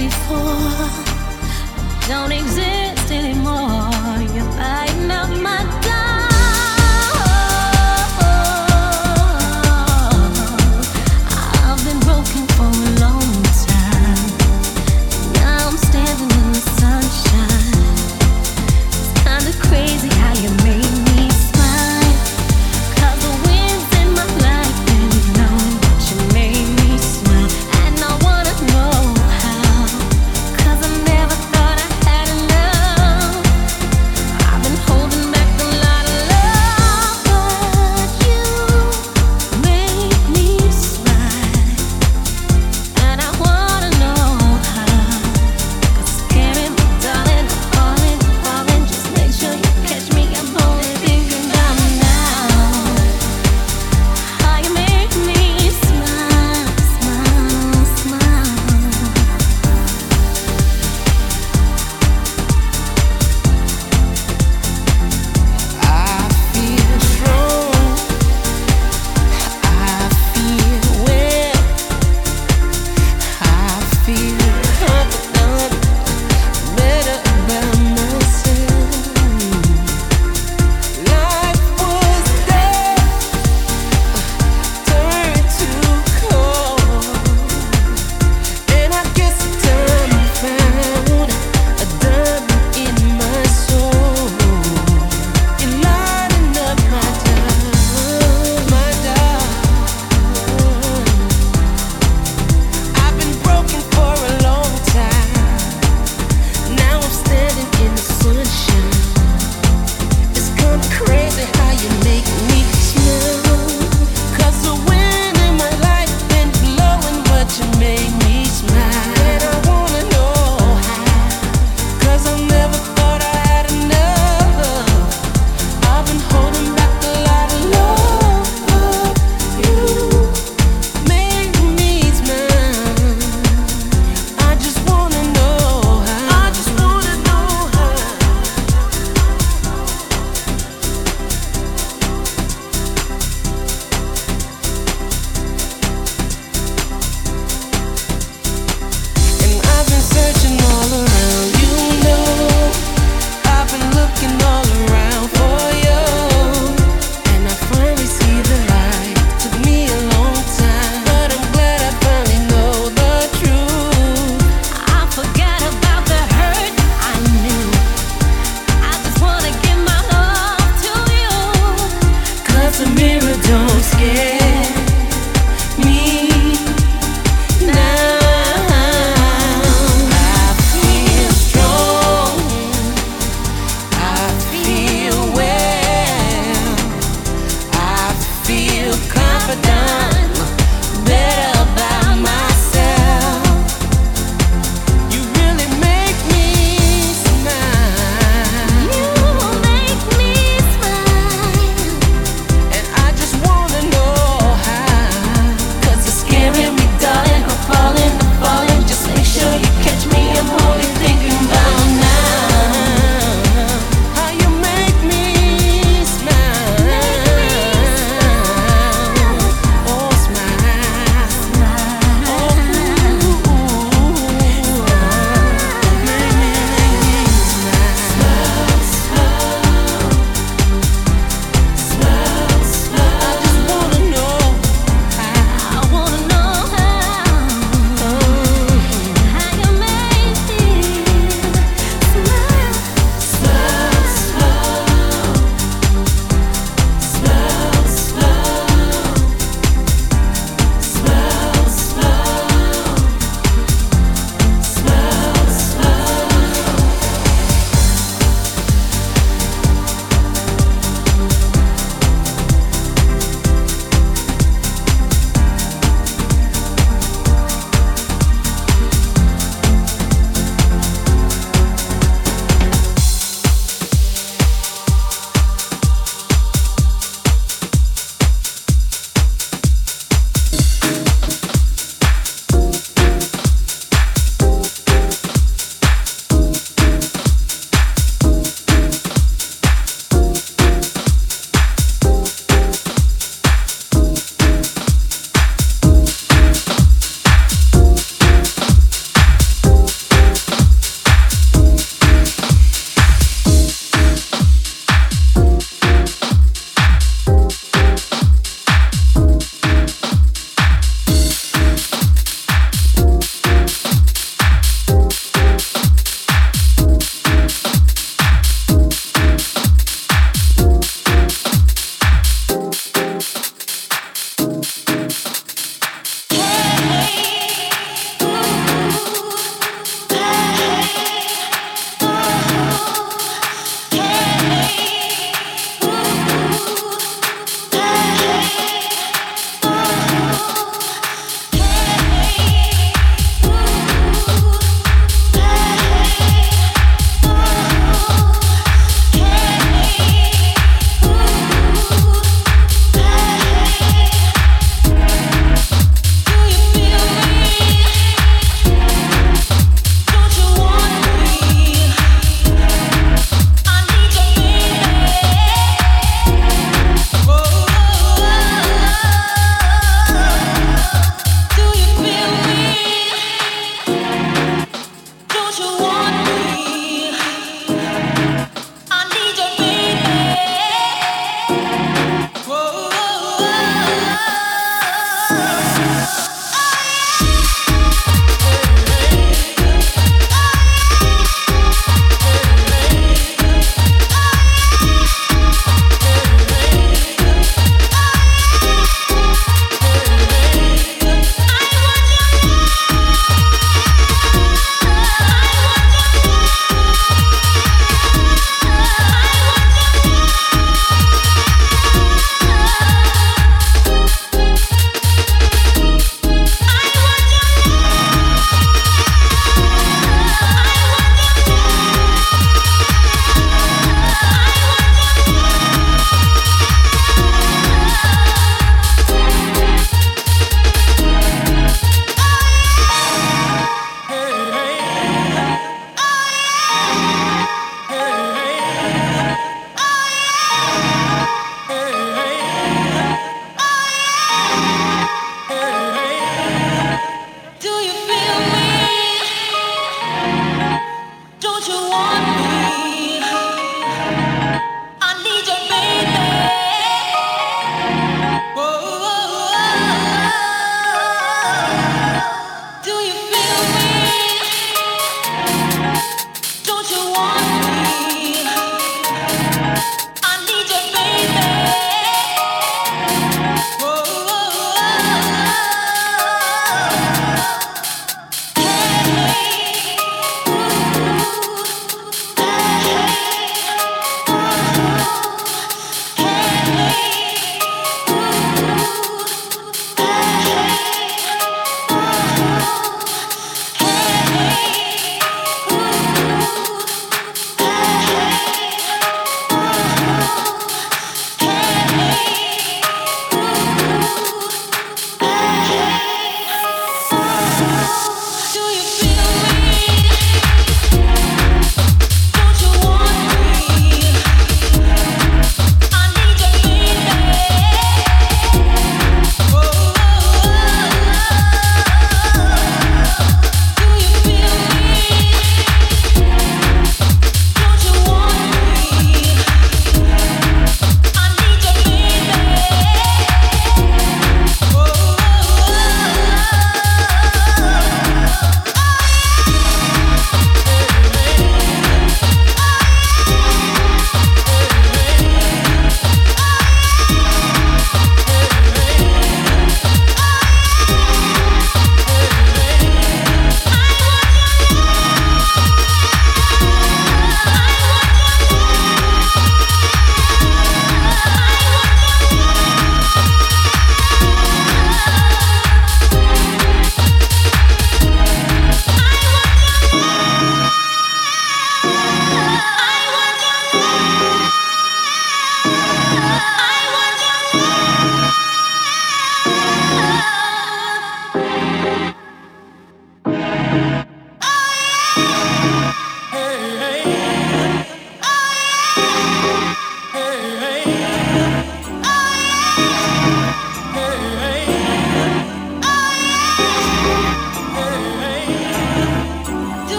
before don't exist anymore.